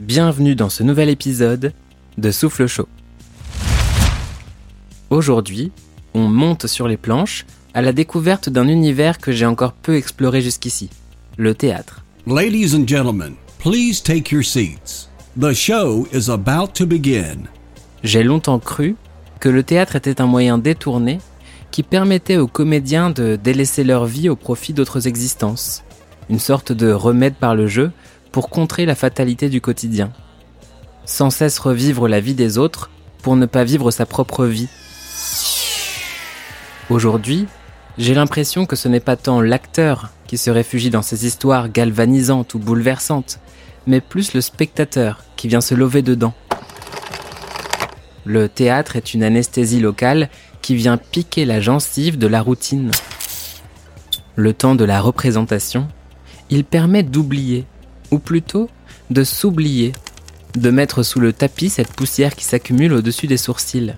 bienvenue dans ce nouvel épisode de Souffle Chaud. Aujourd'hui, on monte sur les planches à la découverte d'un univers que j'ai encore peu exploré jusqu'ici, le théâtre. Ladies and gentlemen, please take your seats. The show is about to begin. J'ai longtemps cru que le théâtre était un moyen détourné qui permettait aux comédiens de délaisser leur vie au profit d'autres existences, une sorte de remède par le jeu pour contrer la fatalité du quotidien. Sans cesse revivre la vie des autres pour ne pas vivre sa propre vie. Aujourd'hui, j'ai l'impression que ce n'est pas tant l'acteur qui se réfugie dans ces histoires galvanisantes ou bouleversantes, mais plus le spectateur qui vient se lever dedans. Le théâtre est une anesthésie locale qui vient piquer la gencive de la routine. Le temps de la représentation, il permet d'oublier ou plutôt de s'oublier, de mettre sous le tapis cette poussière qui s'accumule au-dessus des sourcils.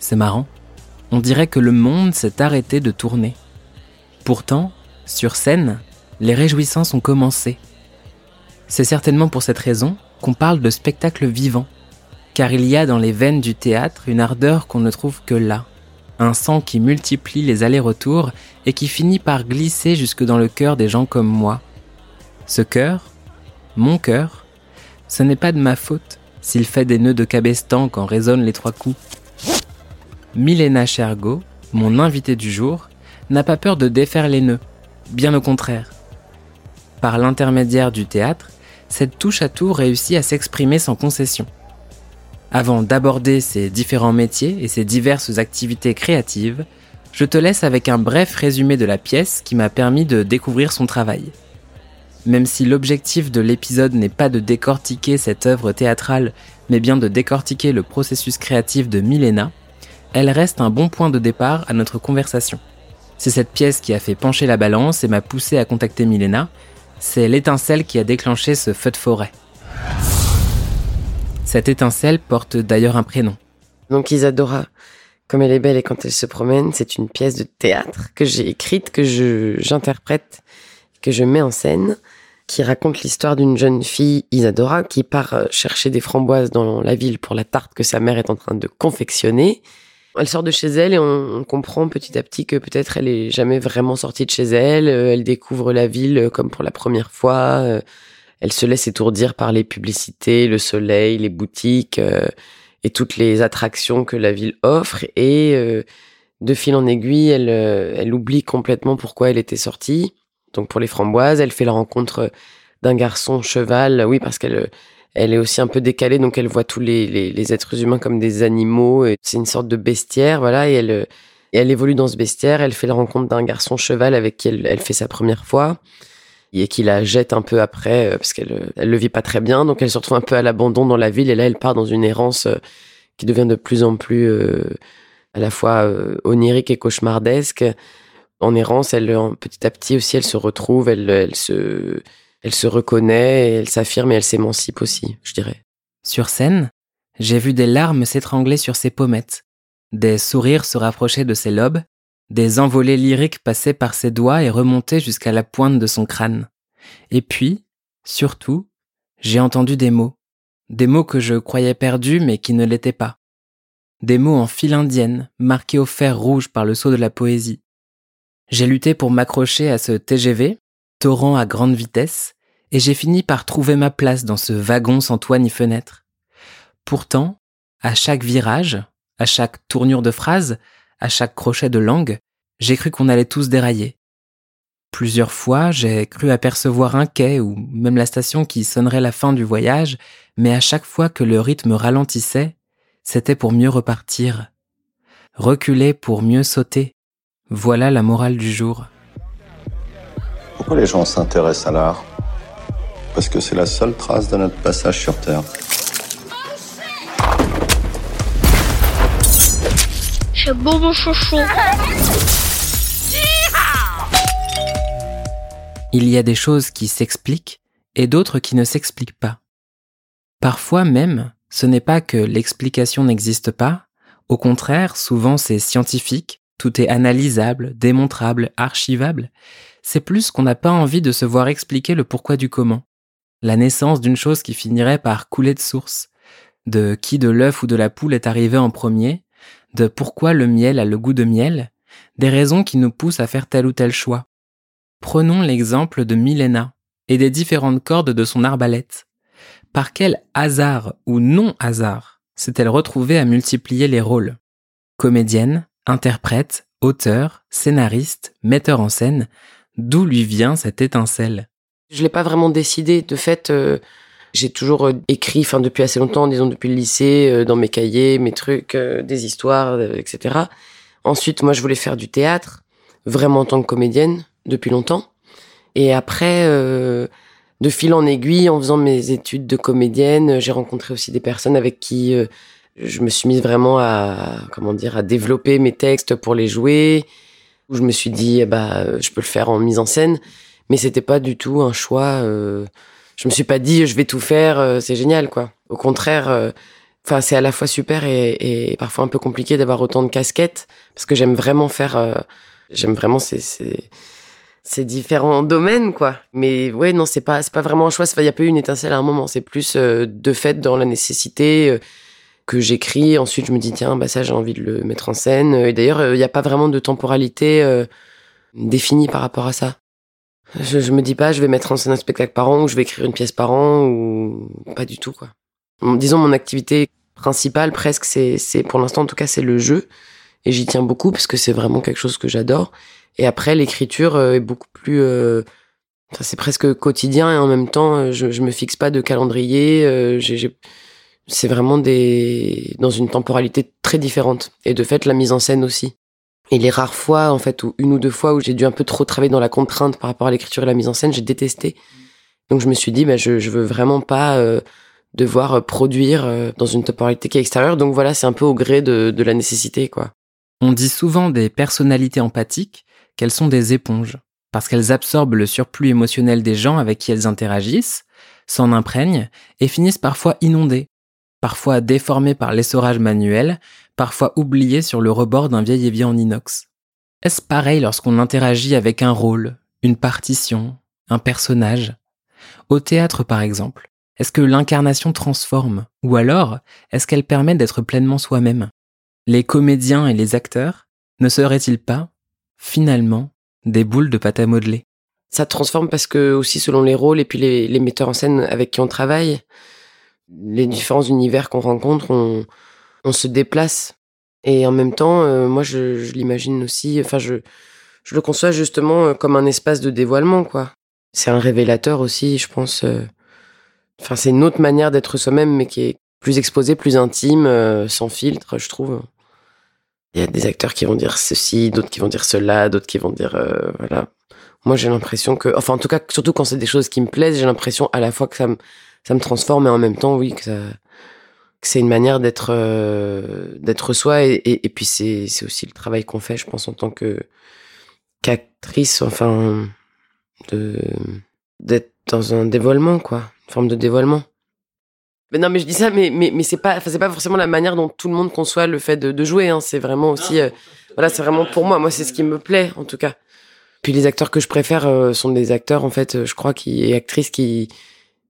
C'est marrant, on dirait que le monde s'est arrêté de tourner. Pourtant, sur scène, les réjouissances ont commencé. C'est certainement pour cette raison qu'on parle de spectacle vivant, car il y a dans les veines du théâtre une ardeur qu'on ne trouve que là, un sang qui multiplie les allers-retours et qui finit par glisser jusque dans le cœur des gens comme moi, ce cœur, mon cœur, ce n'est pas de ma faute s'il fait des nœuds de cabestan quand résonnent les trois coups. Milena Chergo, mon invité du jour, n'a pas peur de défaire les nœuds, bien au contraire. Par l'intermédiaire du théâtre, cette touche à tout réussit à s'exprimer sans concession. Avant d'aborder ces différents métiers et ces diverses activités créatives, je te laisse avec un bref résumé de la pièce qui m'a permis de découvrir son travail. Même si l'objectif de l'épisode n'est pas de décortiquer cette œuvre théâtrale, mais bien de décortiquer le processus créatif de Milena, elle reste un bon point de départ à notre conversation. C'est cette pièce qui a fait pencher la balance et m'a poussé à contacter Milena. C'est l'étincelle qui a déclenché ce feu de forêt. Cette étincelle porte d'ailleurs un prénom. Donc Isadora, comme elle est belle et quand elle se promène, c'est une pièce de théâtre que j'ai écrite, que j'interprète, que je mets en scène qui raconte l'histoire d'une jeune fille, Isadora, qui part euh, chercher des framboises dans la ville pour la tarte que sa mère est en train de confectionner. Elle sort de chez elle et on, comprend petit à petit que peut-être elle est jamais vraiment sortie de chez elle. Euh, elle découvre la ville euh, comme pour la première fois. Elle se laisse étourdir par les publicités, le soleil, les boutiques et toutes les attractions que la ville offre. Et de fil en aiguille, elle, elle oublie complètement pourquoi elle était sortie donc pour les framboises. Elle fait la rencontre d'un garçon cheval, oui, parce qu'elle elle est aussi un peu décalée, donc elle voit tous les, les, êtres humains comme des animaux. C'est une sorte de bestiaire, voilà, et elle, elle évolue dans ce bestiaire. Elle fait la rencontre d'un garçon cheval avec qui elle, fait sa première fois et qui la jette un peu après euh, parce qu'elle elle le vit pas très bien. Donc elle se retrouve un peu à l'abandon dans la ville et là elle part dans une errance euh, qui devient de plus en plus euh, à la fois onirique et cauchemardesque en errance, elle, petit à petit aussi, elle se retrouve, elle, elle, se, elle se reconnaît, elle s'affirme et elle s'émancipe aussi, je dirais. Sur scène, j'ai vu des larmes s'étrangler sur ses pommettes, des sourires se rapprocher de ses lobes, des envolées lyriques passer par ses doigts et remonter jusqu'à la pointe de son crâne. Et puis, surtout, j'ai entendu des mots, des mots que je croyais perdus mais qui ne l'étaient pas. Des mots en file indienne, marqués au fer rouge par le sceau de la poésie. J'ai lutté pour m'accrocher à ce TGV, torrent à grande vitesse, et j'ai fini par trouver ma place dans ce wagon sans toit ni fenêtre. Pourtant, à chaque virage, à chaque tournure de phrase, à chaque crochet de langue, j'ai cru qu'on allait tous dérailler. Plusieurs fois, j'ai cru apercevoir un quai ou même la station qui sonnerait la fin du voyage, mais à chaque fois que le rythme ralentissait, c'était pour mieux repartir. Reculer pour mieux sauter. Voilà la morale du jour. Pourquoi les gens s'intéressent à l'art? Parce que c'est la seule trace de notre passage sur Terre. Chouchou. Il y a des choses qui s'expliquent et d'autres qui ne s'expliquent pas. Parfois même, ce n'est pas que l'explication n'existe pas, au contraire, souvent c'est scientifique, tout est analysable, démontrable, archivable, c'est plus qu'on n'a pas envie de se voir expliquer le pourquoi du comment. la naissance d'une chose qui finirait par couler de source, de qui de l'œuf ou de la poule est arrivé en premier, de pourquoi le miel a le goût de miel, des raisons qui nous poussent à faire tel ou tel choix. Prenons l'exemple de Milena et des différentes cordes de son arbalète. Par quel hasard ou non-hasard s'est-elle retrouvée à multiplier les rôles? Comédienne, interprète, auteur, scénariste, metteur en scène, d'où lui vient cette étincelle? Je l'ai pas vraiment décidé. De fait, euh, j'ai toujours euh, écrit, enfin depuis assez longtemps, disons depuis le lycée, euh, dans mes cahiers, mes trucs, des histoires, etc. Ensuite, moi, je voulais faire du théâtre, vraiment en tant que comédienne, depuis longtemps. Et après, de fil en aiguille, en faisant mes études de comédienne, j'ai rencontré aussi des personnes avec qui je me suis mise vraiment à, comment dire, à développer mes textes pour les jouer. Où je me suis dit, bah, je peux le faire en mise en scène, mais c'était pas du tout un choix. Euh, je me suis pas dit, je vais tout faire, euh, c'est génial, quoi. Au contraire, enfin, c'est à la fois super et, parfois un peu compliqué d'avoir autant de casquettes parce que j'aime vraiment faire, j'aime vraiment ces, différents domaines, quoi. Mais ouais, non, c'est pas, c'est pas vraiment un choix. Il y a pas eu une étincelle à un moment. C'est plus de fait dans la nécessité que j'écris. Ensuite, je me dis, tiens, bah ça, j'ai envie de le mettre en scène. Et d'ailleurs, il n'y a pas vraiment de temporalité euh, définie par rapport à ça. Je, me dis pas, je vais mettre en scène un spectacle par an ou je vais écrire une pièce par an ou pas du tout, quoi. Disons, mon activité principale, presque, c'est, pour l'instant, en tout cas, c'est le jeu. Et j'y tiens beaucoup parce que c'est vraiment quelque chose que j'adore. Et après, l'écriture euh, est beaucoup plus... Euh, c'est presque quotidien et en même temps, je, me fixe pas de calendrier. C'est vraiment des dans une temporalité très différente et de fait la mise en scène aussi. Et les rares fois en fait ou une ou deux fois où j'ai dû un peu trop travailler dans la contrainte par rapport à l'écriture et la mise en scène, j'ai détesté. Donc je me suis dit bah je je veux vraiment pas euh, devoir euh, produire euh, dans une temporalité qui est extérieure. Donc voilà, c'est un peu au gré de de la nécessité quoi. On dit souvent des personnalités empathiques qu'elles sont des éponges parce qu'elles absorbent le surplus émotionnel des gens avec qui elles interagissent, s'en imprègnent et finissent parfois inondées parfois déformé par l'essorage manuel, parfois oublié sur le rebord d'un vieil évier en inox. Est-ce pareil lorsqu'on interagit avec un rôle, une partition, un personnage? Au théâtre par exemple, est-ce que l'incarnation transforme? Ou alors, est-ce qu'elle permet d'être pleinement soi-même? Les comédiens et les acteurs ne seraient-ils pas, finalement, des boules de pâte à modeler? Ça transforme parce que aussi selon les rôles et puis les metteurs en scène avec qui on travaille, les différents univers qu'on rencontre, on, on, se déplace. Et en même temps, euh, moi, je, je l'imagine aussi, enfin, je, je le conçois justement euh, comme un espace de dévoilement, quoi. C'est un révélateur aussi, je pense. Euh, enfin, c'est une autre manière d'être soi-même, mais qui est plus exposée, plus intime, sans filtre, je trouve. Il y a des acteurs qui vont dire ceci, d'autres qui vont dire cela, d'autres qui vont dire voilà. Moi, j'ai l'impression que, enfin, en tout cas, surtout quand c'est des choses qui me plaisent, j'ai l'impression à la fois que ça me ça me transforme et en même temps, oui, que, c'est une manière d'être euh, d'être soi et, puis c'est, aussi le travail qu'on fait, je pense, en tant que qu'actrice, enfin, de d'être dans un dévoilement, quoi, une forme de dévoilement. Mais non, mais je dis ça, mais mais mais c'est pas, c'est pas forcément la manière dont tout le monde conçoit le fait de, de jouer. Hein. C'est vraiment aussi, euh, voilà, c'est vraiment pour moi. Moi, c'est ce qui me plaît, en tout cas. Puis les acteurs que je préfère euh, sont des acteurs, en fait, je crois, qui et actrices qui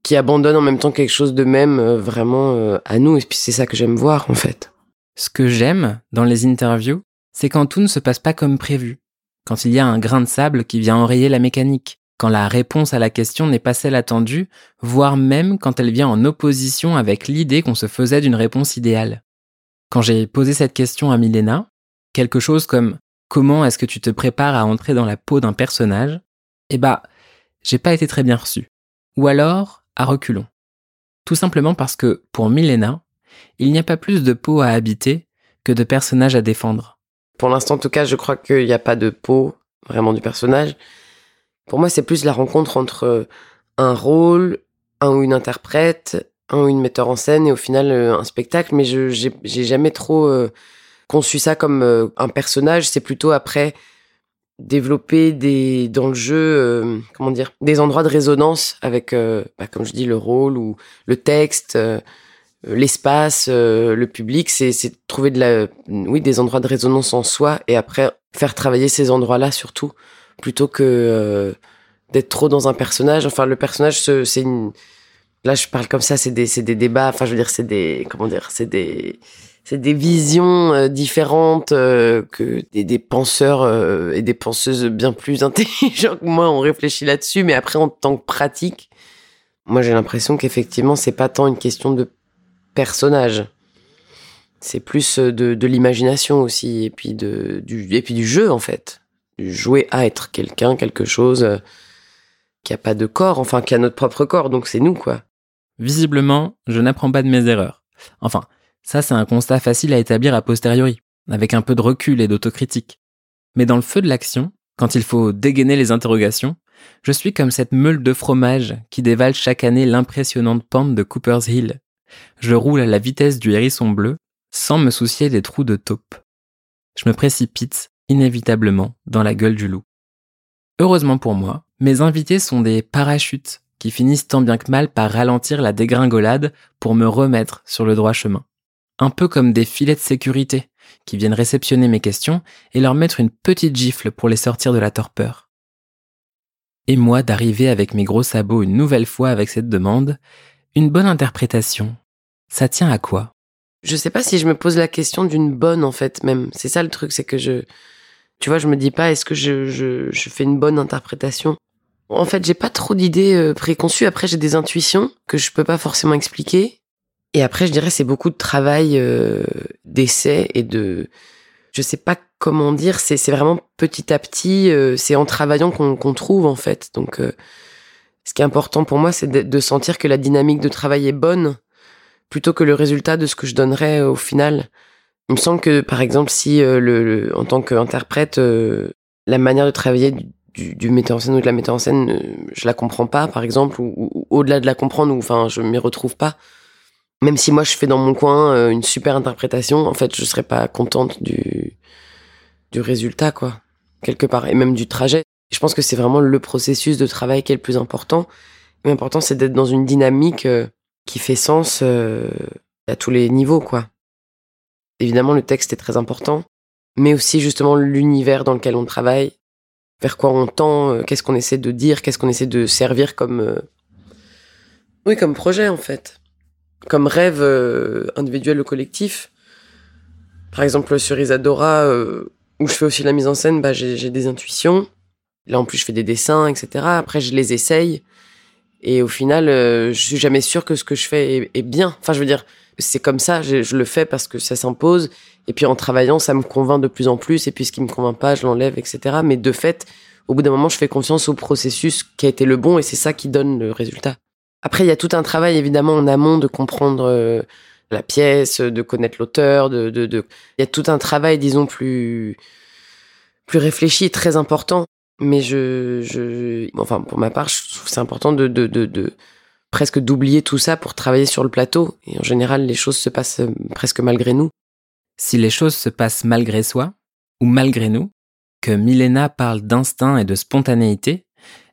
qui abandonne en même temps quelque chose de même euh, vraiment euh, à nous. Et puis c'est ça que j'aime voir en fait. Ce que j'aime dans les interviews, c'est quand tout ne se passe pas comme prévu. Quand il y a un grain de sable qui vient enrayer la mécanique. Quand la réponse à la question n'est pas celle attendue, voire même quand elle vient en opposition avec l'idée qu'on se faisait d'une réponse idéale. Quand j'ai posé cette question à Milena, quelque chose comme comment est-ce que tu te prépares à entrer dans la peau d'un personnage, eh bah, j'ai pas été très bien reçu. Ou alors, à reculons. Tout simplement parce que, pour Milena, il n'y a pas plus de peau à habiter que de personnages à défendre. Pour l'instant, en tout cas, je crois qu'il n'y a pas de peau vraiment du personnage. Pour moi, c'est plus la rencontre entre un rôle, un ou une interprète, un ou une metteur en scène et au final euh, un spectacle. Mais je j'ai jamais trop euh, conçu ça comme euh, un personnage. C'est plutôt après développer des dans le jeu euh, comment dire des endroits de résonance avec euh, bah, comme je dis le rôle ou le texte euh, l'espace le public c'est c'est trouver de la oui des endroits de résonance en soi et après faire travailler ces endroits là surtout plutôt que d'être trop dans un personnage enfin le personnage c'est une Là, je parle comme ça, c'est des, c'est des débats. Enfin, je veux dire, c'est des, comment dire, c'est des, c'est des visions euh, différentes euh, que des, penseurs euh, et des penseuses bien plus intelligents que moi ont réfléchi là-dessus. Mais après, en tant que pratique, moi, j'ai l'impression qu'effectivement, c'est pas tant une question de personnage. C'est plus de, de l'imagination aussi, et puis de, du, et puis du jeu en fait, jouer à être quelqu'un, quelque chose qui a pas de corps, enfin qui a notre propre corps, donc c'est nous quoi. Visiblement, je n'apprends pas de mes erreurs. Enfin, ça c'est un constat facile à établir a posteriori, avec un peu de recul et d'autocritique. Mais dans le feu de l'action, quand il faut dégainer les interrogations, je suis comme cette meule de fromage qui dévale chaque année l'impressionnante pente de Cooper's Hill. Je roule à la vitesse du hérisson bleu, sans me soucier des trous de taupe. Je me précipite, inévitablement, dans la gueule du loup. Heureusement pour moi, mes invités sont des parachutes qui finissent tant bien que mal par ralentir la dégringolade pour me remettre sur le droit chemin. Un peu comme des filets de sécurité qui viennent réceptionner mes questions et leur mettre une petite gifle pour les sortir de la torpeur. Et moi d'arriver avec mes gros sabots une nouvelle fois avec cette demande, une bonne interprétation, ça tient à quoi? Je sais pas si je me pose la question d'une bonne en fait même. C'est ça le truc, c'est que je, tu vois, je me dis pas est-ce que je, fais une bonne interprétation? En fait, j'ai pas trop d'idées euh, préconçues. Après, j'ai des intuitions que je peux pas forcément expliquer. Et après, je dirais c'est beaucoup de travail euh, d'essai et de, je sais pas comment dire. C'est vraiment petit à petit. euh, c'est en travaillant qu'on trouve en fait. Donc, euh, ce qui est important pour moi, c'est de, sentir que la dynamique de travail est bonne plutôt que le résultat de ce que je donnerais au final. Il me semble que, par exemple, si le, en tant qu'interprète, la manière de travailler du, metteur en scène ou de la metteur en scène, je la comprends pas, par exemple, ou- ou au-delà de la comprendre, ou enfin, je m'y retrouve pas. Même si moi je fais dans mon coin euh, une super interprétation, en fait, je serais pas contente du du résultat, quoi, quelque part, et même du trajet. Je pense que c'est vraiment le processus de travail qui est le plus important. L'important, c'est d'être dans une dynamique euh, qui fait sens euh, à tous les niveaux, quoi. Évidemment, le texte est très important, mais aussi justement l'univers dans lequel on travaille, vers quoi on tend, qu'est-ce qu'on essaie de dire, qu'est-ce qu'on essaie de servir comme, oui, comme projet en fait, comme rêve euh, individuel ou collectif. Par exemple, sur Isadora, euh, où je fais aussi la mise en scène, bah, j'ai des intuitions. Là, en plus, je fais des dessins, etc. Après, je les essaye. Et au final, euh, je suis jamais sûre que ce que je fais est, est bien. Enfin, je veux dire, c'est comme ça, je, je le fais parce que ça s'impose. Et puis en travaillant, ça me convainc de plus en plus. Et puis ce qui me convainc pas, je l'enlève, etc. Mais de fait, au bout d'un moment, je fais confiance au processus qui a été le bon et c'est ça qui donne le résultat. Après, il y a tout un travail évidemment en amont de comprendre euh, la pièce, de connaître l'auteur, de, il y a tout un travail, disons plus plus réfléchi, très important. Mais je, je, enfin pour ma part, je trouve c'est important de, de, de, de presque d'oublier tout ça pour travailler sur le plateau. Et en général, les choses se passent euh, presque malgré nous. Si les choses se passent malgré soi, ou malgré nous, que Milena parle d'instinct et de spontanéité,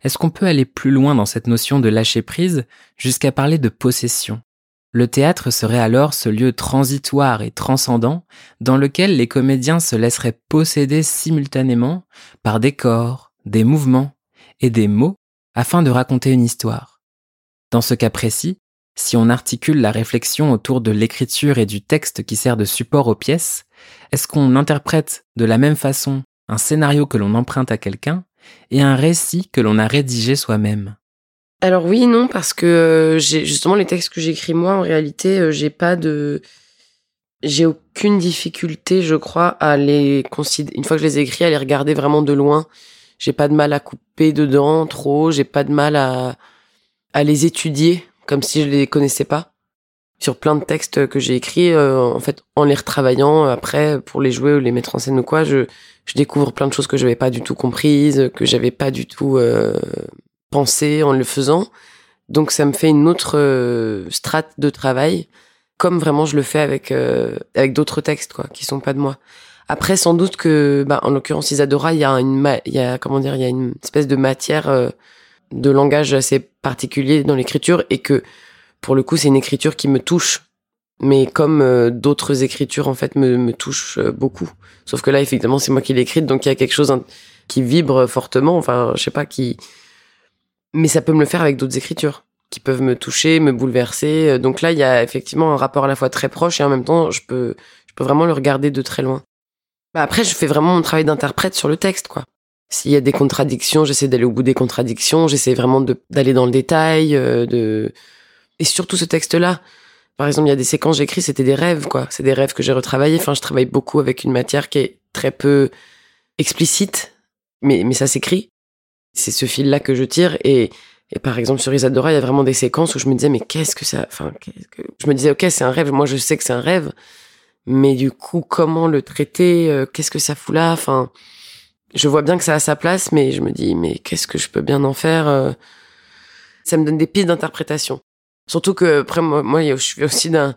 est-ce qu'on peut aller plus loin dans cette notion de lâcher prise jusqu'à parler de possession? Le théâtre serait alors ce lieu transitoire et transcendant dans lequel les comédiens se laisseraient posséder simultanément par des corps, des mouvements et des mots afin de raconter une histoire. Dans ce cas précis, si on articule la réflexion autour de l'écriture et du texte qui sert de support aux pièces, est-ce qu'on interprète de la même façon un scénario que l'on emprunte à quelqu'un et un récit que l'on a rédigé soi-même Alors oui, non, parce que euh, justement les textes que j'écris moi, en réalité, euh, j'ai pas de, j'ai aucune difficulté, je crois, à les considérer. Une fois que je les ai écrits, à les regarder vraiment de loin. J'ai pas de mal à couper dedans trop. J'ai pas de mal à à les étudier comme si je les connaissais pas. Sur plein de textes que j'ai écrits, euh, en fait, en les retravaillant euh, après pour les jouer ou les mettre en scène ou quoi, je je découvre plein de choses que j'avais pas du tout comprises, que j'avais pas du tout euh, pensé en le faisant. Donc ça me fait une autre euh, strate de travail, comme vraiment je le fais avec euh, avec d'autres textes quoi, qui sont pas de moi. Après, sans doute que, bah, en l'occurrence Isadora, il y a une, il y a comment dire, il y a une espèce de matière de langage assez particulier dans l'écriture et que pour le coup c'est une écriture qui me touche mais comme euh, d'autres écritures en fait me, me touchent euh, beaucoup sauf que là effectivement c'est moi qui l'ai écrite donc il y a quelque chose hein, qui vibre fortement enfin je sais pas qui mais ça peut me le faire avec d'autres écritures qui peuvent me toucher, me bouleverser. Donc là, il y a effectivement un rapport à la fois très proche et en même temps, je peux, vraiment le regarder de très loin. Bah après, je fais vraiment mon travail d'interprète sur le texte, quoi. S'il y a des contradictions, j'essaie d'aller au bout des contradictions, j'essaie vraiment d'aller dans le détail, euh, de et surtout ce texte-là. Par exemple, il y a des séquences j'écris, c'était des rêves, quoi. C'est des rêves que j'ai retravaillés. Enfin, je travaille beaucoup avec une matière qui est très peu explicite, mais mais ça s'écrit. C'est ce fil-là que je tire et et par exemple, sur Isadora, il y a vraiment des séquences où je me disais, mais qu'est-ce que ça, enfin, je me disais, ok, c'est un rêve. Moi, je sais que c'est un rêve. Mais du coup, comment le traiter? Euh, qu'est-ce que ça fout là? Enfin, je vois bien que ça a sa place, mais je me dis, mais qu'est-ce que je peux bien en faire? Euh? Ça me donne des pistes d'interprétation. Surtout que, après, moi, je suis aussi d'un,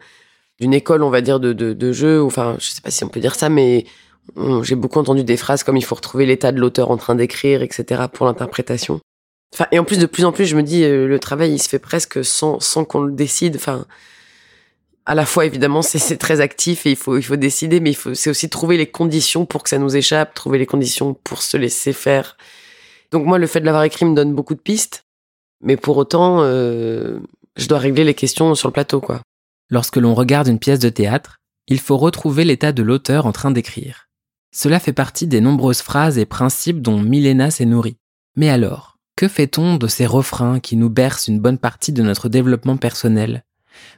d'une école, on va dire, de, de, de jeu. Enfin, je sais pas si on peut dire ça, mais j'ai beaucoup entendu des phrases comme il faut retrouver l'état de l'auteur en train d'écrire, etc. pour l'interprétation. Enfin, et en plus, de plus en plus, je me dis, euh, le travail, il se fait presque sans, sans qu'on le décide. Enfin, à la fois, évidemment, c'est très actif et il faut, il faut décider, mais il faut, c'est aussi trouver les conditions pour que ça nous échappe, trouver les conditions pour se laisser faire. Donc moi, le fait de l'avoir écrit me donne beaucoup de pistes, mais pour autant, euh, je dois régler les questions sur le plateau, quoi. Lorsque l'on regarde une pièce de théâtre, il faut retrouver l'état de l'auteur en train d'écrire. Cela fait partie des nombreuses phrases et principes dont Milena s'est nourrie. Mais alors, que fait-on de ces refrains qui nous bercent une bonne partie de notre développement personnel?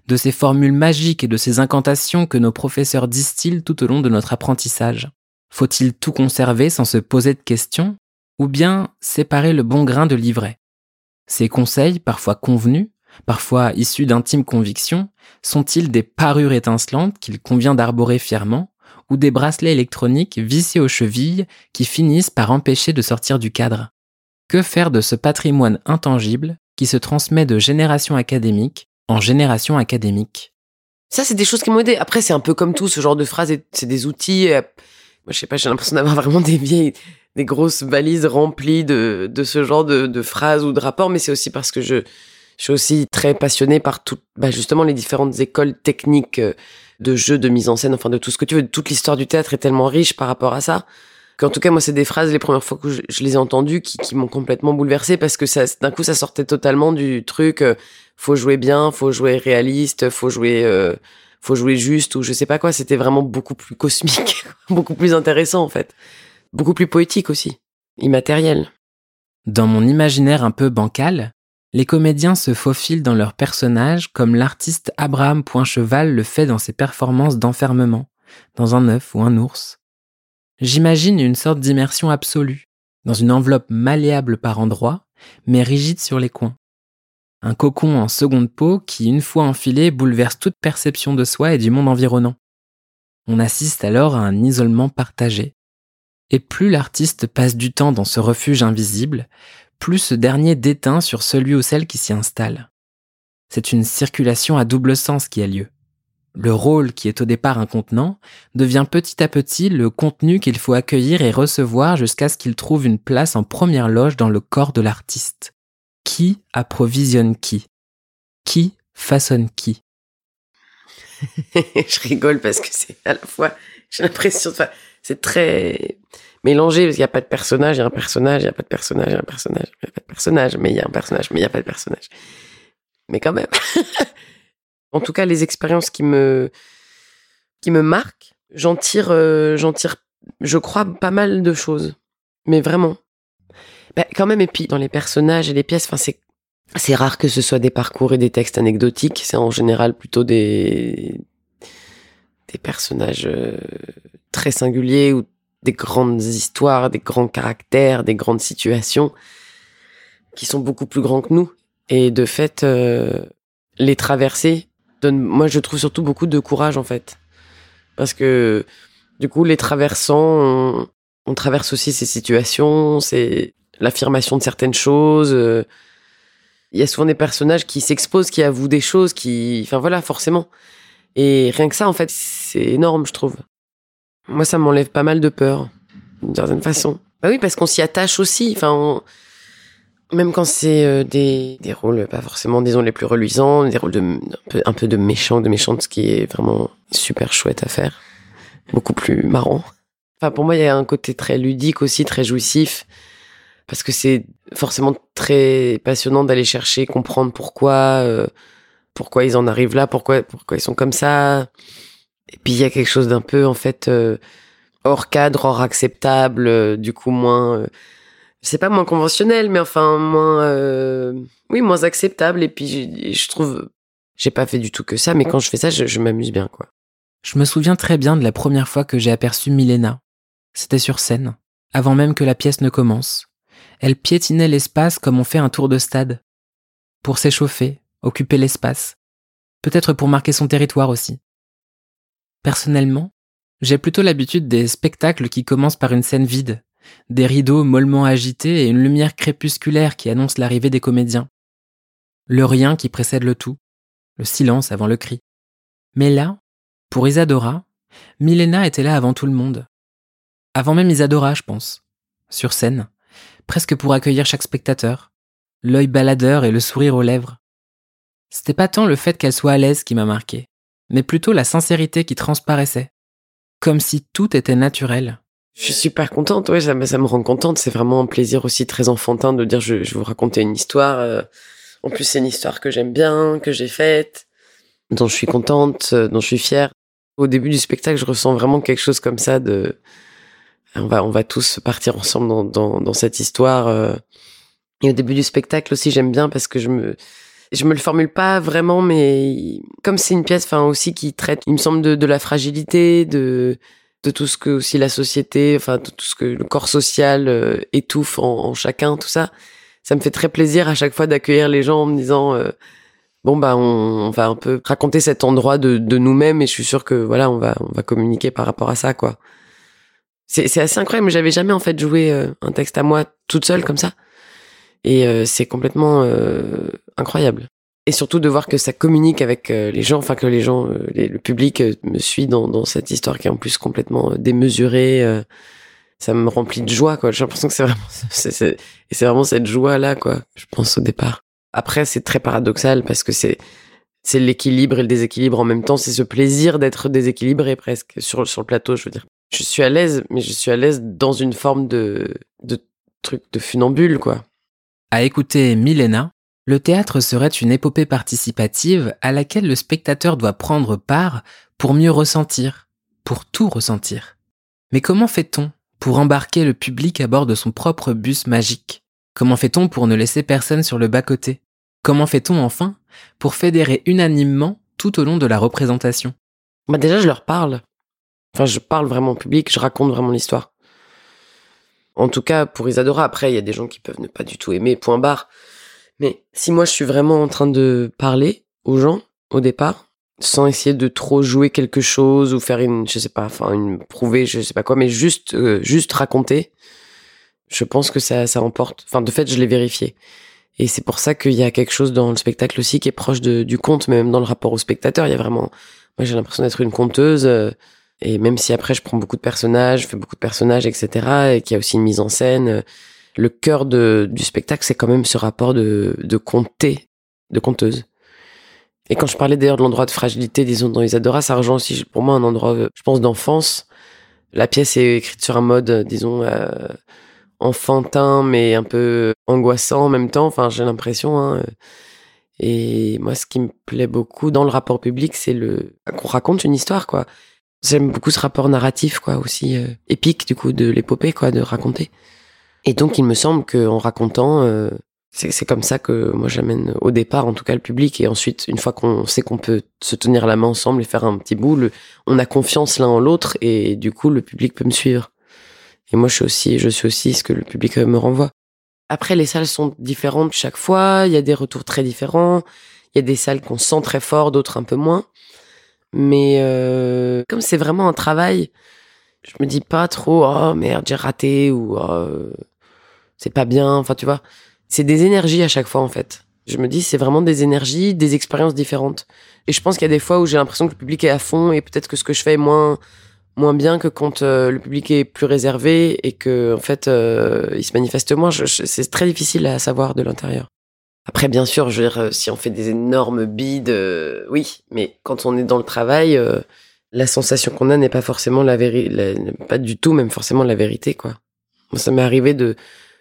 De ces formules magiques et de ces incantations que nos professeurs distillent tout au long de notre apprentissage? Faut-il tout conserver sans se poser de questions? Ou bien séparer le bon grain de l'ivraie? Ces conseils, parfois convenus, parfois issus d'intimes convictions, sont-ils des parures étincelantes qu'il convient d'arborer fièrement ou des bracelets électroniques vissés aux chevilles qui finissent par empêcher de sortir du cadre? Que faire de ce patrimoine intangible qui se transmet de génération académique en génération académique? Ça, c'est des choses qui m'ont aidé. Après, c'est un peu comme tout, ce genre de phrases, c'est des outils. Euh, moi, je sais pas, j'ai l'impression d'avoir vraiment des vieilles, des grosses valises remplies de, ce genre de phrases ou de rapports, mais c'est aussi parce que je, je suis aussi très passionnée par tout, bah justement les différentes écoles techniques euh, de jeu, de mise en scène, enfin de tout ce que tu veux. Toute l'histoire du théâtre est tellement riche par rapport à ça en tout cas, moi, c'est des phrases, les premières fois que je, les ai entendues, qui, m'ont complètement bouleversée parce que d'un coup, ça sortait totalement du truc, euh, faut jouer bien, faut jouer réaliste, faut jouer, euh, faut jouer juste ou je sais pas quoi. C'était vraiment beaucoup plus cosmique, beaucoup plus intéressant, en fait. Beaucoup plus poétique aussi. Immatériel. Dans mon imaginaire un peu bancal, les comédiens se faufilent dans leurs personnages comme l'artiste Abraham Poincheval le fait dans ses performances d'enfermement, dans un œuf ou un ours J'imagine une sorte d'immersion absolue, dans une enveloppe malléable par endroits, mais rigide sur les coins. Un cocon en seconde peau qui, une fois enfilé, bouleverse toute perception de soi et du monde environnant. On assiste alors à un isolement partagé. Et plus l'artiste passe du temps dans ce refuge invisible, plus ce dernier déteint sur celui ou celle qui s'y installe. C'est une circulation à double sens qui a lieu. Le rôle qui est au départ un contenant devient petit à petit le contenu qu'il faut accueillir et recevoir jusqu'à ce qu'il trouve une place en première loge dans le corps de l'artiste. Qui approvisionne qui? Qui façonne qui? Je rigole parce que c'est à la fois, j'ai l'impression, c'est très mélangé parce qu'il n'y a pas de personnage, il y a un personnage, il n'y a pas de personnage, il y a un personnage, il n'y a pas de personnage, mais il y a un personnage, mais il n'y a pas de personnage. Mais quand même. En tout cas, les expériences qui me qui me marquent, j'en tire, euh, j'en tire, je crois, pas mal de choses. Mais vraiment. Bah, quand même, et puis dans les personnages et les pièces, enfin, c'est c'est rare que ce soit des parcours et des textes anecdotiques. C'est en général plutôt des des personnages euh, très singuliers ou des grandes histoires, des grands caractères, des grandes situations qui sont beaucoup plus grands que nous. Et de fait, euh, les traverser moi, je trouve surtout beaucoup de courage, en fait. Parce que, du coup, les traversants, on, traverse aussi ces situations, c'est l'affirmation de certaines choses. Il y a souvent des personnages qui s'exposent, qui avouent des choses, qui, enfin voilà, forcément. Et rien que ça, en fait, c'est énorme, je trouve. Moi, ça m'enlève pas mal de peur, d'une certaine façon. Bah oui, parce qu'on s'y attache aussi. Enfin, même quand c'est euh, des, des rôles pas forcément, disons, les plus reluisants, des rôles de, un, peu, un peu de méchant, de méchante, ce qui est vraiment super chouette à faire. Beaucoup plus marrant. Enfin, pour moi, il y a un côté très ludique aussi, très jouissif. parce que c'est forcément très passionnant d'aller chercher, comprendre pourquoi, euh, pourquoi ils en arrivent là, pourquoi, pourquoi ils sont comme ça. Et puis il y a quelque chose d'un peu en fait euh, hors cadre, hors acceptable, euh, du coup moins, euh, c'est pas moins conventionnel, mais enfin moins, euh, oui moins acceptable. Et puis je, je trouve, j'ai pas fait du tout que ça, mais quand je fais ça, je, je m'amuse bien quoi. Je me souviens très bien de la première fois que j'ai aperçu Milena. C'était sur scène, avant même que la pièce ne commence. Elle piétinait l'espace comme on fait un tour de stade. Pour s'échauffer, occuper l'espace. Peut-être pour marquer son territoire aussi. Personnellement, j'ai plutôt l'habitude des spectacles qui commencent par une scène vide, des rideaux mollement agités et une lumière crépusculaire qui annonce l'arrivée des comédiens. Le rien qui précède le tout, le silence avant le cri. Mais là, pour Isadora, Milena était là avant tout le monde. Avant même Isadora, je pense. Sur scène, presque pour accueillir chaque spectateur, l'œil baladeur et le sourire aux lèvres. C'était pas tant le fait qu'elle soit à l'aise qui m'a marqué, mais plutôt la sincérité qui transparaissait. Comme si tout était naturel. Je suis super contente, ouais, ça, me- rend contente. C'est vraiment un plaisir aussi très enfantin de dire je, vous raconter une histoire. euh, en plus, c'est une histoire que j'aime bien, que j'ai faite, dont je suis contente, euh, dont je suis fière. Au début du spectacle, je ressens vraiment quelque chose comme ça de on va on va tous partir ensemble dans dans, dans cette histoire. euh. Et au début du spectacle aussi, j'aime bien parce que je me je me le formule pas vraiment, mais comme c'est une pièce, enfin aussi qui traite, il me semble de, de la fragilité, de tout ce que aussi la société, enfin tout ce que le corps social euh, étouffe en, chacun, tout ça. Ça me fait très plaisir à chaque fois d'accueillir les gens en me disant euh, bon bah on, va un peu raconter cet endroit de, de nous-mêmes et je suis sûr que voilà on va on va communiquer par rapport à ça quoi. C'est assez incroyable, j'avais jamais en fait joué euh, un texte à moi toute seule comme ça et euh, c'est complètement euh, incroyable. Et surtout de voir que ça communique avec euh, les gens, enfin que les gens, euh, les- le public euh, me suit dans, dans cette histoire qui est en plus complètement démesurée. ça me remplit de joie, quoi. J'ai l'impression que c'est vraiment, c'est, c'est- et c'est vraiment cette joie-là, quoi. Je pense au départ. Après, c'est très paradoxal parce que c'est, c'est l'équilibre et le déséquilibre en même temps. C'est ce plaisir d'être déséquilibré presque sur, sur le plateau, je veux dire. Je suis à l'aise, mais je suis à l'aise dans une forme de, de truc de funambule, quoi. À écouter Milena, le théâtre serait une épopée participative à laquelle le spectateur doit prendre part pour mieux ressentir, pour tout ressentir. Mais comment fait-on pour embarquer le public à bord de son propre bus magique? Comment fait-on pour ne laisser personne sur le bas-côté? Comment fait-on enfin pour fédérer unanimement tout au long de la représentation? Bah déjà, je leur parle. Enfin, je parle vraiment au public, je raconte vraiment l'histoire. En tout cas, pour Isadora, après, il y a des gens qui peuvent ne pas du tout aimer, point barre. Mais si moi, je suis vraiment en train de parler aux gens, au départ, sans essayer de trop jouer quelque chose ou faire une, je sais pas, enfin, une, prouver, je sais pas quoi, mais juste, euh, juste raconter, je pense que ça, ça emporte. Enfin, de fait, je l'ai vérifié. Et c'est pour ça qu'il y a quelque chose dans le spectacle aussi qui est proche du conte, mais même dans le rapport au spectateur, il y a vraiment, moi, j'ai l'impression d'être une conteuse, euh, et même si après je prends beaucoup de personnages, je fais beaucoup de personnages, etc., et qu'il y a aussi une mise en scène, euh, le cœur de, du spectacle, c'est quand même ce rapport de, de de conteuse. Et quand je parlais d'ailleurs de l'endroit de fragilité, disons, dans Isadora, ça rejoint aussi pour moi un endroit, euh, je pense, d'enfance. La pièce est écrite sur un mode, euh, disons, enfantin, mais un peu angoissant en même temps. Enfin, j'ai l'impression. Hein. Et moi, ce qui me plaît beaucoup dans le rapport public, c'est le qu'on raconte une histoire, quoi. J'aime beaucoup ce rapport narratif, quoi, aussi euh, épique du coup de l'épopée, quoi, de raconter. Et donc, il me semble qu'en racontant, euh, c'est comme ça que moi j'amène au départ, en tout cas, le public. Et ensuite, une fois qu'on sait qu'on peut se tenir la main ensemble et faire un petit bout, le- on a confiance l'un en l'autre, et du coup, le public peut me suivre. Et moi, je suis aussi, je suis aussi ce que le public me renvoie. Après, les salles sont différentes chaque fois. Il y a des retours très différents. Il y a des salles qu'on sent très fort, d'autres un peu moins. Mais euh, comme c'est vraiment un travail, je me dis pas trop oh merde j'ai raté ou oh, c'est pas bien. Enfin tu vois, c'est des énergies à chaque fois en fait. Je me dis c'est vraiment des énergies, des expériences différentes. Et je pense qu'il y a des fois où j'ai l'impression que le public est à fond et peut-être que ce que je fais est moins moins bien que quand euh, le public est plus réservé et que en fait euh, il se manifeste moins. C'est très difficile à savoir de l'intérieur. Après, bien sûr, je veux dire, euh, si on fait des énormes bides, euh, oui, mais quand on est dans le travail, euh, la sensation qu'on a n'est pas forcément la vérité, pas du tout même forcément la vérité, quoi. Moi, ça m'est arrivé de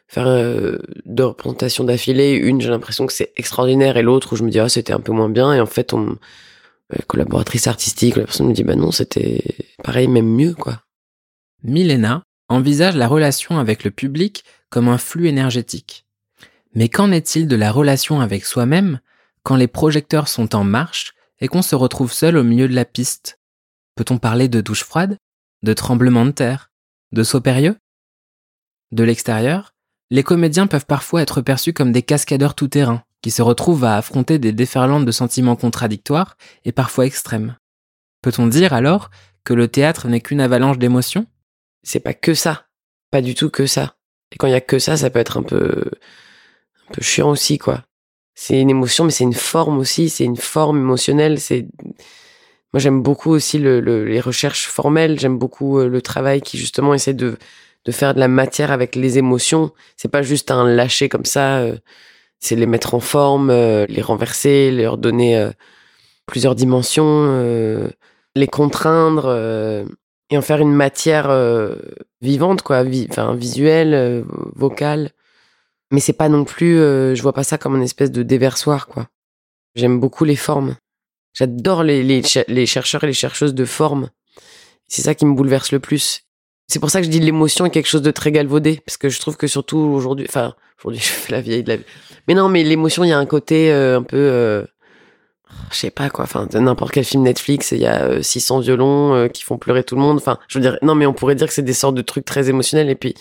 faire euh, deux représentations d'affilée. Une, j'ai l'impression que c'est extraordinaire, et l'autre où je me dis ah c'était un peu moins bien. Et en fait, on euh, collaboratrice artistique, la personne me dit bah non, c'était pareil, même mieux quoi. Milena envisage la relation avec le public comme un flux énergétique. Mais qu'en est-il de la relation avec soi-même quand les projecteurs sont en marche et qu'on se retrouve seul au milieu de la piste? Peut-on parler de douche froide, de tremblement de terre, de saut périlleux? De l'extérieur, les comédiens peuvent parfois être perçus comme des cascadeurs tout-terrain qui se retrouvent à affronter des déferlantes de sentiments contradictoires et parfois extrêmes. Peut-on dire alors que le théâtre n'est qu'une avalanche d'émotions? C'est pas que ça, pas du tout que ça. Et quand il y a que ça, ça peut être un peu, peu chiant aussi, quoi. C'est une émotion, mais c'est une forme aussi, c'est une forme émotionnelle. C'est moi j'aime beaucoup aussi le, les recherches formelles. J'aime beaucoup euh, le travail qui justement essaie de de faire de la matière avec les émotions. C'est pas juste un lâcher comme ça. Euh, c'est les mettre en forme, euh, les renverser, leur donner plusieurs dimensions, les contraindre et en faire une matière vivante, quoi, enfin visuelle, vocale. Mais c'est pas non plus, je vois pas ça comme une espèce de déversoir, quoi. J'aime beaucoup les formes. J'adore les, les, les, chercheurs et les chercheuses de formes. C'est ça qui me bouleverse le plus. C'est pour ça que je dis l'émotion est quelque chose de très galvaudé, parce que je trouve que surtout aujourd'hui, enfin aujourd'hui je fais la vieille de la vie. Mais non, mais l'émotion, il y a un côté euh, un peu, euh, je sais pas quoi. Enfin, n'importe quel film Netflix, il y a 600 euh, violons qui font pleurer tout le monde. Enfin, je veux dire, non, mais on pourrait dire que c'est des sortes de trucs très émotionnels. Et puis,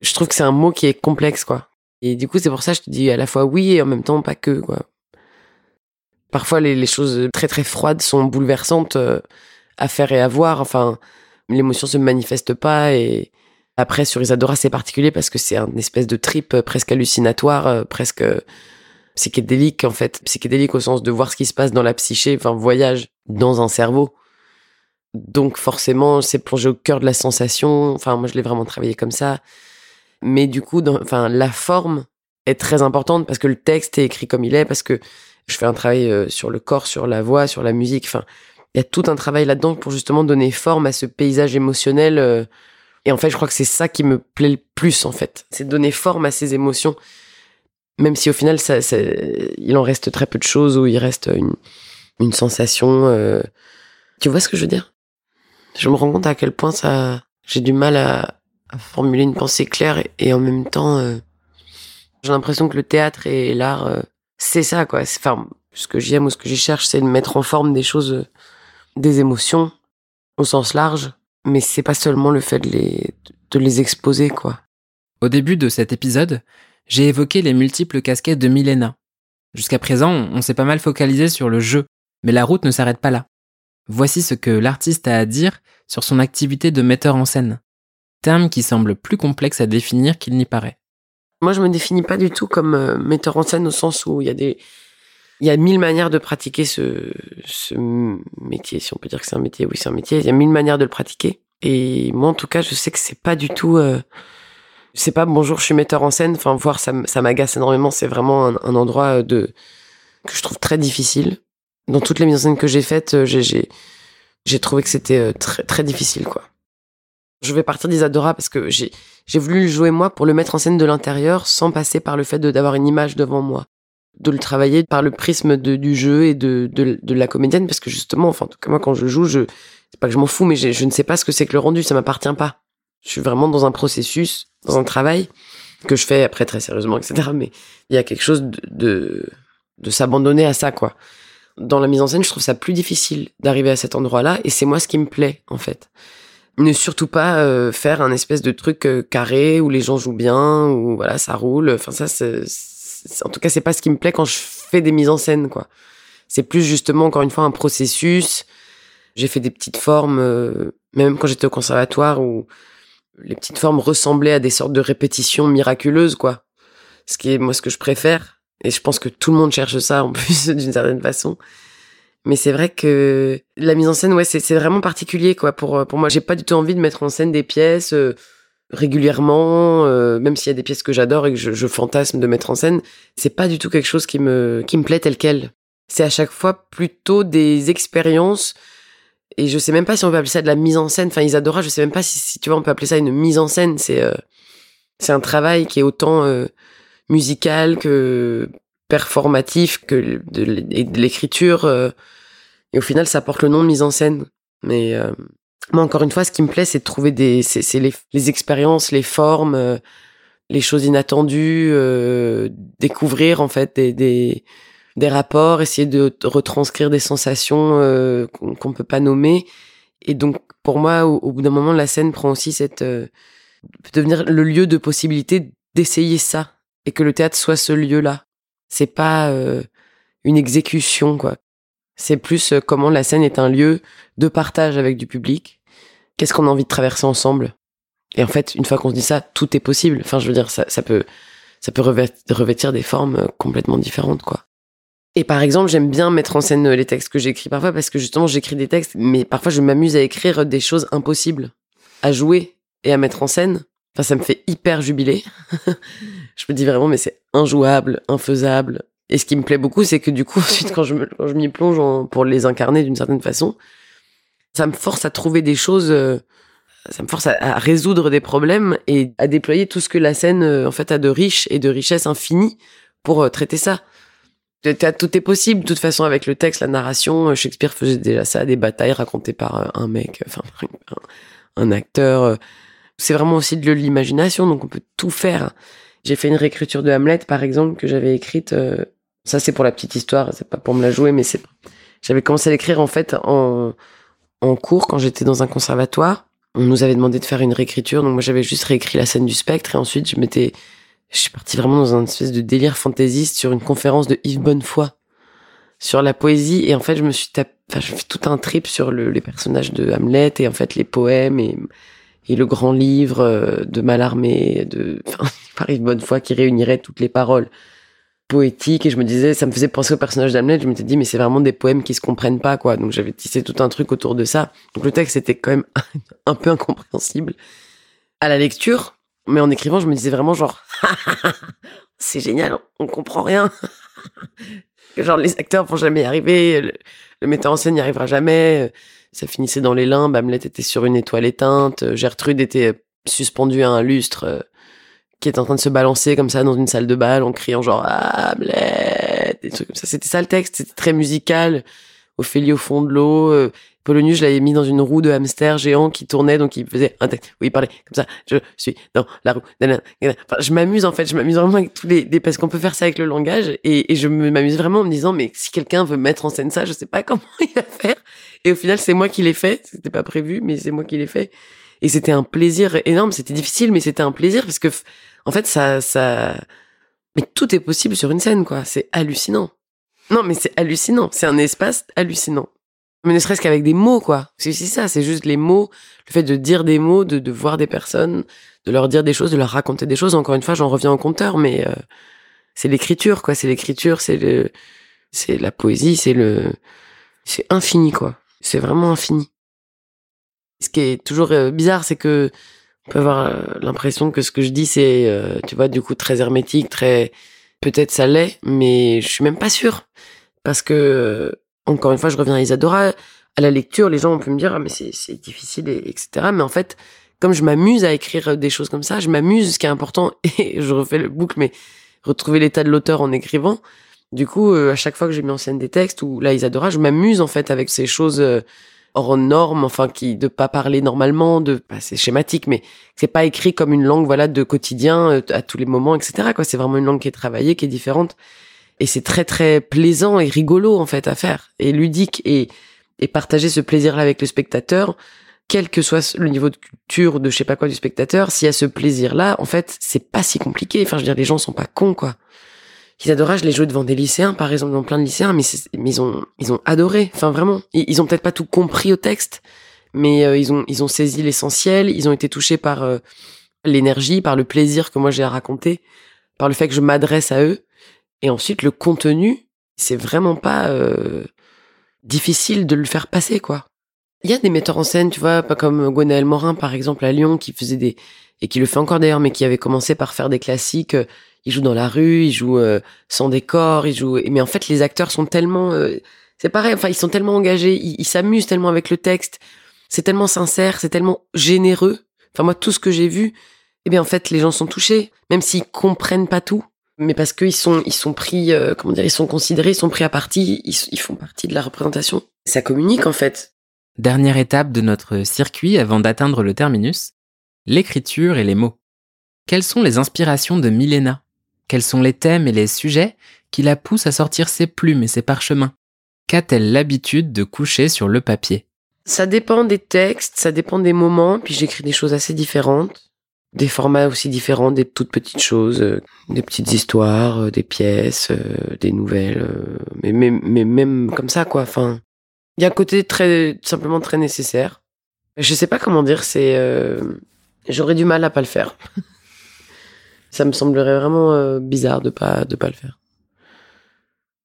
je trouve que c'est un mot qui est complexe, quoi. Et du coup, c'est pour ça que je te dis à la fois oui et en même temps pas que, quoi. Parfois, les, choses très très froides sont bouleversantes euh, à faire et à voir. Enfin, l'émotion se manifeste pas et après sur Isadora c'est particulier parce que c'est un espèce de trip euh, presque hallucinatoire, euh, presque psychédélique en fait, psychédélique au sens de voir ce qui se passe dans la psyché, enfin voyage dans un cerveau. Donc forcément, c'est plongé au cœur de la sensation. Enfin, moi je l'ai vraiment travaillé comme ça. Mais du coup, enfin la forme est très importante parce que le texte est écrit comme il est, parce que je fais un travail euh, sur le corps, sur la voix, sur la musique. Enfin, il y a tout un travail là-dedans pour justement donner forme à ce paysage émotionnel. Euh. Et en fait, je crois que c'est ça qui me plaît le plus, en fait. C'est donner forme à ces émotions. Même si au final, ça, il en reste très peu de choses ou il reste une, une sensation. Euh. Tu vois ce que je veux dire? Je me rends compte à quel point ça, j'ai du mal à, formuler une pensée claire et, en même temps, j'ai l'impression que le théâtre et l'art c'est ça, quoi. Enfin, ce que j'aime ou ce que j'y cherche, c'est de mettre en forme des choses, euh, des émotions, au sens large. Mais c'est pas seulement le fait de les, de les exposer, quoi. Au début de cet épisode, j'ai évoqué les multiples casquettes de Milena. Jusqu'à présent, on s'est pas mal focalisé sur le jeu, mais la route ne s'arrête pas là. Voici ce que l'artiste a à dire sur son activité de metteur en scène. Terme qui semble plus complexe à définir qu'il n'y paraît. Moi, je me définis pas du tout comme euh, metteur en scène au sens où il y a des, il y a mille manières de pratiquer ce, métier, si on peut dire que c'est un métier. Oui, c'est un métier. Il y a mille manières de le pratiquer. Et moi, en tout cas, je sais que c'est pas du tout. Euh, c'est pas bonjour, je suis metteur en scène. Enfin, voir ça, ça m'agace énormément. C'est vraiment un, endroit de que je trouve très difficile. Dans toutes les mises en scène que j'ai faites, euh, j'ai j'ai trouvé que c'était très très difficile, quoi je vais partir d'Isadora parce que j'ai voulu le jouer moi pour le mettre en scène de l'intérieur sans passer par le fait d'avoir une image devant moi. De le travailler par le prisme du jeu et de, la comédienne parce que justement enfin en tout cas moi quand je joue je c'est pas que je m'en fous mais je ne sais pas ce que c'est que le rendu ça m'appartient pas. Je suis vraiment dans un processus dans un travail que je fais après très sérieusement etc mais il y a quelque chose de de, de s'abandonner à ça quoi. Dans la mise en scène je trouve ça plus difficile d'arriver à cet endroit là et c'est moi ce qui me plaît en fait ne surtout pas euh, faire un espèce de truc euh, carré où les gens jouent bien ou voilà ça roule. Enfin ça en tout cas c'est pas ce qui me plaît quand je fais des mises en scène quoi. C'est plus justement encore une fois un processus. J'ai fait des petites formes euh, même quand j'étais au conservatoire où les petites formes ressemblaient à des sortes de répétitions miraculeuses quoi. Ce qui est moi ce que je préfère. Et je pense que tout le monde cherche ça en plus d'une certaine façon mais c'est vrai que la mise en scène, ouais, c'est vraiment particulier, quoi. Pour, pour moi, j'ai pas du tout envie de mettre en scène des pièces euh, régulièrement, euh, même s'il y a des pièces que j'adore et que je, je, fantasme de mettre en scène. C'est pas du tout quelque chose qui me, qui me plaît tel quel. C'est à chaque fois plutôt des expériences. Et je sais même pas si on peut appeler ça de la mise en scène. Enfin, Isadora, je sais même pas si, si tu vois, on peut appeler ça une mise en scène. C'est, euh, C'est un travail qui est autant euh, musical que performatif que de, l'écriture. euh, et au final, ça porte le nom de mise en scène. Mais euh, moi, encore une fois, ce qui me plaît, c'est de trouver des, c'est, les, les expériences, les formes, euh, les choses inattendues, euh, découvrir en fait des, des, des rapports, essayer de retranscrire des sensations qu'on, qu'on peut pas nommer. Et donc, pour moi, au, au bout d'un moment, la scène prend aussi cette devenir le lieu de possibilité d'essayer ça et que le théâtre soit ce lieu-là. C'est pas euh, une exécution, quoi. C'est plus euh, comment la scène est un lieu de partage avec du public. Qu'est-ce qu'on a envie de traverser ensemble? Et en fait, une fois qu'on se dit ça, tout est possible. Enfin, je veux dire, ça, ça peut, ça peut revêt- revêtir des formes euh, complètement différentes, quoi. Et par exemple, j'aime bien mettre en scène les textes que j'écris parfois parce que justement, j'écris des textes, mais parfois je m'amuse à écrire des choses impossibles à jouer et à mettre en scène. Enfin, ça me fait hyper jubiler. je me dis vraiment, mais c'est injouable, infaisable. Et ce qui me plaît beaucoup, c'est que du coup, ensuite, quand je je m'y plonge pour les incarner d'une certaine façon, ça me force à trouver des choses, euh, ça me force à, résoudre des problèmes et à déployer tout ce que la scène, euh, en fait, a de riche et de richesse infinie pour euh, traiter ça. Tout est possible. De toute façon, avec le texte, la narration, Shakespeare faisait déjà ça, des batailles racontées par un mec, enfin, un acteur. C'est vraiment aussi de l'imagination, donc on peut tout faire. J'ai fait une réécriture de Hamlet, par exemple, que j'avais écrite. euh, ça, c'est pour la petite histoire, c'est pas pour me la jouer, mais c'est. J'avais commencé à l'écrire en fait en, en cours quand j'étais dans un conservatoire. On nous avait demandé de faire une réécriture, donc moi j'avais juste réécrit la scène du spectre et ensuite je m'étais, je suis partie vraiment dans un espèce de délire fantaisiste sur une conférence de Yves Bonnefoy sur la poésie et en fait je me suis tapé, tout un trip sur le- les personnages de Hamlet et en fait les poèmes et et le grand livre euh, de Mallarmé de enfin, par Yves Bonnefoy qui réunirait toutes les paroles poétiques. Et je me disais ça me faisait penser au personnage d'Hamlet. Je m'étais dit mais c'est vraiment des poèmes qui se comprennent pas quoi. Donc j'avais tissé tout un truc autour de ça. Donc le texte était quand même un peu incompréhensible à la lecture. Mais en écrivant je me disais vraiment genre c'est génial on comprend rien. Genre les acteurs vont jamais y arriver le, le metteur en scène n'y arrivera jamais ça finissait dans les limbes Hamlet était sur une étoile éteinte Gertrude était suspendue à un lustre euh, qui est en train de se balancer comme ça dans une salle de bal en criant genre ah, Hamlet! Des trucs comme ça. C'était ça le texte c'était très musical Ophélie au fond de l'eau euh, Polonius je l'avais mis dans une roue de hamster géant qui tournait donc il faisait un texte où il parlait comme ça je suis dans la roue. Je m'amuse en fait je m'amuse vraiment avec tous les, parce qu'on peut faire ça avec le langage et, et je m'amuse vraiment en me disant mais si quelqu'un veut mettre en scène ça je sais pas comment il va faire. Et au final c'est moi qui l'ai fait. C'était pas prévu mais c'est moi qui l'ai fait. Et c'était un plaisir énorme. C'était difficile mais c'était un plaisir parce que en fait ça ça mais tout est possible sur une scène quoi. C'est hallucinant non mais c'est hallucinant. C'est un espace hallucinant. Mais ne serait-ce qu'avec des mots quoi. C'est aussi ça c'est juste les mots le fait de dire des mots de, de voir des personnes de leur dire des choses de leur raconter des choses. Encore une fois j'en reviens au compteur mais euh, c'est l'écriture quoi. C'est l'écriture c'est le c'est la poésie c'est le c'est infini quoi. C'est vraiment infini. Ce qui est toujours euh, bizarre c'est que on peut avoir euh, l'impression que ce que je dis c'est tu vois du coup très hermétique très peut-être ça l'est mais je suis même pas sûre. Parce que encore une fois je reviens à Isadora. À la lecture les gens ont pu me dire ah mais c'est difficile et, etc mais en fait comme je m'amuse à écrire des choses comme ça je m'amuse ce qui est important et je refais le boucle mais retrouver l'état de l'auteur en écrivant. Du coup euh, à chaque fois que j'ai mis en scène des textes ou là Isadora je m'amuse en fait avec ces choses euh, hors normes enfin qui de pas parler normalement de bah, c'est schématique mais c'est pas écrit comme une langue voilà de quotidien euh, à tous les moments etc quoi. C'est vraiment une langue qui est travaillée qui est différente. Et c'est très très plaisant et rigolo en fait à faire. Et ludique et et partager ce plaisir là avec le spectateur quel que soit le niveau de culture de je sais pas quoi du spectateur s'il y a ce plaisir là en fait c'est pas si compliqué. Enfin je veux dire les gens sont pas cons quoi Isadora, je l'ai joué devant des lycéens, par exemple, dans plein de lycéens, mais, ils ont, ils ont adoré. Enfin, vraiment. Ils, ils ont peut-être pas tout compris au texte, mais euh, ils ont, ils ont saisi l'essentiel. Ils ont été touchés par euh, l'énergie, par le plaisir que moi j'ai à raconter, par le fait que je m'adresse à eux. Et ensuite, le contenu, c'est vraiment pas euh, difficile de le faire passer, quoi. Il y a des metteurs en scène, tu vois, pas comme Gwenaël Morin, par exemple, à Lyon, qui faisait des, et qui le fait encore d'ailleurs, mais qui avait commencé par faire des classiques. Euh, Il joue dans la rue, il joue euh, sans décor, il joue. Mais en fait, les acteurs sont tellement, euh, c'est pareil. Enfin, ils sont tellement engagés, ils ils s'amusent tellement avec le texte. C'est tellement sincère, c'est tellement généreux. Enfin, moi, tout ce que j'ai vu, eh bien en fait les gens sont touchés, même s'ils comprennent pas tout, mais parce qu'ils sont ils sont pris, euh, comment dire, ils sont considérés, ils sont pris à partie, ils, ils font partie de la représentation. Ça communique en fait. Dernière étape de notre circuit avant d'atteindre le terminus, l'écriture et les mots. Quelles sont les inspirations de Milena? Quels sont les thèmes et les sujets qui la poussent à sortir ses plumes et ses parchemins? Qu'a-t-elle l'habitude de coucher sur le papier? Ça dépend des textes, ça dépend des moments, puis j'écris des choses assez différentes, des formats aussi différents, des toutes petites choses, euh, des petites histoires, euh, des pièces, euh, des nouvelles, mais, même comme ça quoi. Enfin, il y a un côté très simplement très nécessaire. Je sais pas comment dire, c'est j'aurais du mal à pas le faire. Ça me semblerait vraiment bizarre de pas de pas le faire.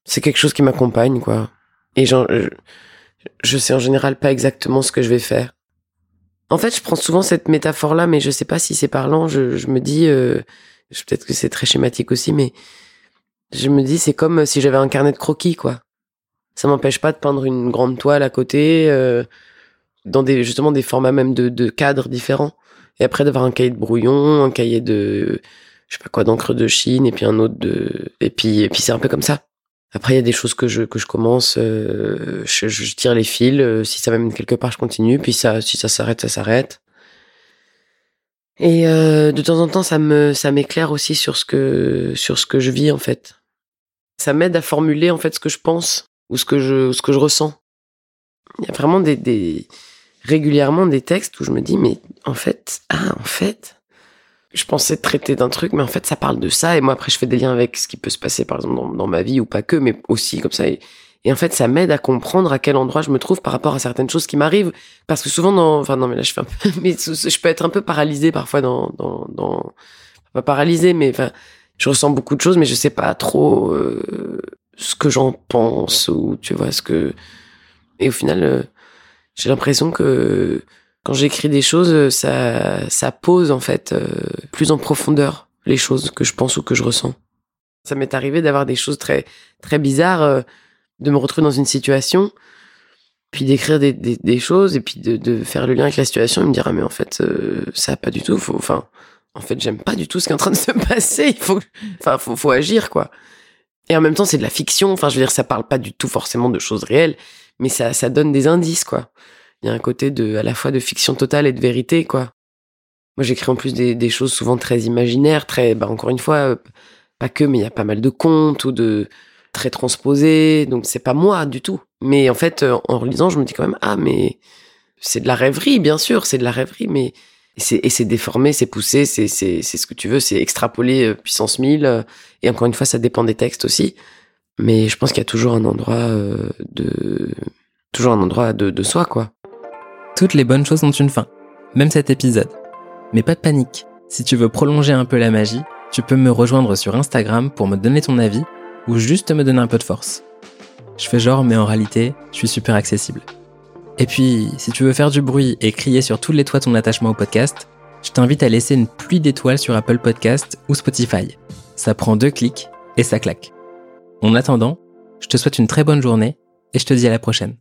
C'est quelque chose qui m'accompagne quoi. Et genre, je, sais en général pas exactement ce que je vais faire. En fait, je prends souvent cette métaphore-là, mais je sais pas si c'est parlant. Je, je me dis, euh, peut-être que c'est très schématique aussi, mais je me dis, c'est comme si j'avais un carnet de croquis, quoi. Ça m'empêche pas de peindre une grande toile à côté, euh, dans des justement des formats même de, de cadres différents. Et après d'avoir un cahier de brouillon, un cahier de, je sais pas quoi, d'encre de Chine, et puis un autre de, et puis et puis c'est un peu comme ça. Après, il y a des choses que je que je commence, euh, je, je, tire les fils. Euh, si ça m'amène quelque part, je continue. Puis ça, si ça s'arrête, ça s'arrête. Et euh, de temps en temps, ça me ça m'éclaire aussi sur ce que sur ce que je vis en fait. Ça m'aide à formuler en fait ce que je pense ou ce que je ce que je ressens. Il y a vraiment des, des régulièrement des textes où je me dis mais en fait ah en fait je pensais traiter d'un truc, mais en fait, ça parle de ça. Et moi, après, je fais des liens avec ce qui peut se passer, par exemple, dans, ma vie ou pas que, mais aussi comme ça. Et, en fait, ça m'aide à comprendre à quel endroit je me trouve par rapport à certaines choses qui m'arrivent. Parce que souvent, dans, enfin, non, mais là, je fais un peu, mais je peux être un peu paralysée parfois dans, dans, dans, pas paralysée, mais enfin, je ressens beaucoup de choses, mais je sais pas trop euh, ce que j'en pense ou tu vois ce que. Et au final, euh, j'ai l'impression que quand j'écris des choses, ça, ça pose en fait euh, plus en profondeur les choses que je pense ou que je ressens. Ça m'est arrivé d'avoir des choses très très bizarres, euh, de me retrouver dans une situation, puis d'écrire des, choses et puis de, faire le lien avec la situation et me dire ah mais en fait euh, ça pas du tout, enfin en fait j'aime pas du tout ce qui est en train de se passer, il faut, enfin faut agir quoi. Et en même temps c'est de la fiction, enfin je veux dire ça parle pas du tout forcément de choses réelles, mais ça ça donne des indices quoi il y a un côté de à la fois de fiction totale et de vérité quoi moi j'écris en plus des, choses souvent très imaginaires très bah encore une fois euh, pas que mais il y a pas mal de contes ou de très transposés donc c'est pas moi du tout mais en fait euh, en relisant je me dis quand même ah mais c'est de la rêverie bien sûr c'est de la rêverie mais et c'est déformé, c'est poussé, c'est c'est ce que tu veux, c'est extrapolé euh, puissance 1000. et encore une fois, ça dépend des textes aussi. Mais je pense qu'il y a toujours un endroit de toujours un endroit de, de soi, quoi. Toutes les bonnes choses ont une fin, même cet épisode. Mais pas de panique, si tu veux prolonger un peu la magie, tu peux me rejoindre sur Instagram pour me donner ton avis ou juste me donner un peu de force. Je fais genre, mais en réalité, je suis super accessible. Et puis, si tu veux faire du bruit et crier sur tous les toits ton attachement au podcast, je t'invite à laisser une pluie d'étoiles sur Apple Podcast ou Spotify. Ça prend deux clics et ça claque. En attendant, je te souhaite une très bonne journée et je te dis à la prochaine.